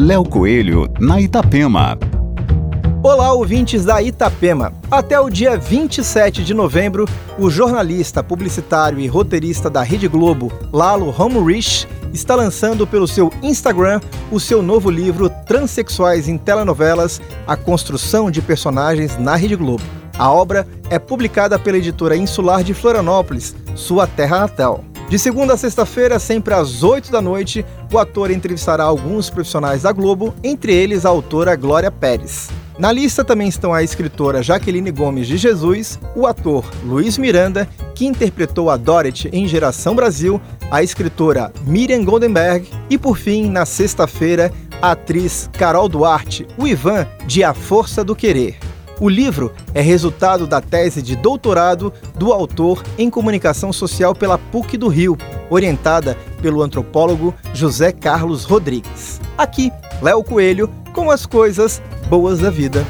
Léo Coelho, na Itapema. Olá, ouvintes da Itapema. Até o dia 27 de novembro, o jornalista, publicitário e roteirista da Rede Globo, Lalo Homrich, está lançando pelo seu Instagram o seu novo livro Transsexuais em Telenovelas: A Construção de Personagens na Rede Globo. A obra é publicada pela editora Insular de Florianópolis, sua terra natal. De segunda a sexta-feira, sempre às 8 da noite, o ator entrevistará alguns profissionais da Globo, entre eles a autora Glória Pérez. Na lista também estão a escritora Jaqueline Gomes de Jesus, o ator Luiz Miranda, que interpretou a Dorothy em Geração Brasil, a escritora Miriam Goldenberg e, por fim, na sexta-feira, a atriz Carol Duarte, o Ivan de A Força do Querer. O livro é resultado da tese de doutorado do autor em comunicação social pela PUC do Rio, orientada pelo antropólogo José Carlos Rodrigues. Aqui, Léo Coelho com as coisas boas da vida.